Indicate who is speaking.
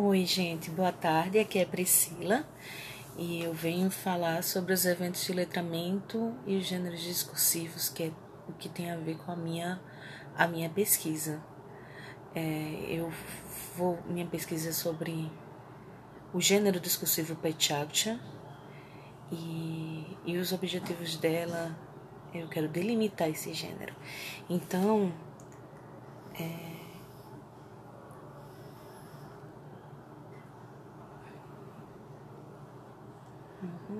Speaker 1: Oi, gente, boa tarde. Aqui é Priscila e eu venho falar sobre os eventos de letramento e os gêneros discursivos, que é o que tem a ver com a minha, a minha pesquisa. É, eu vou. Minha pesquisa é sobre o gênero discursivo Pechaksha e, e os objetivos dela. Eu quero delimitar esse gênero. Então, é, Mm -hmm.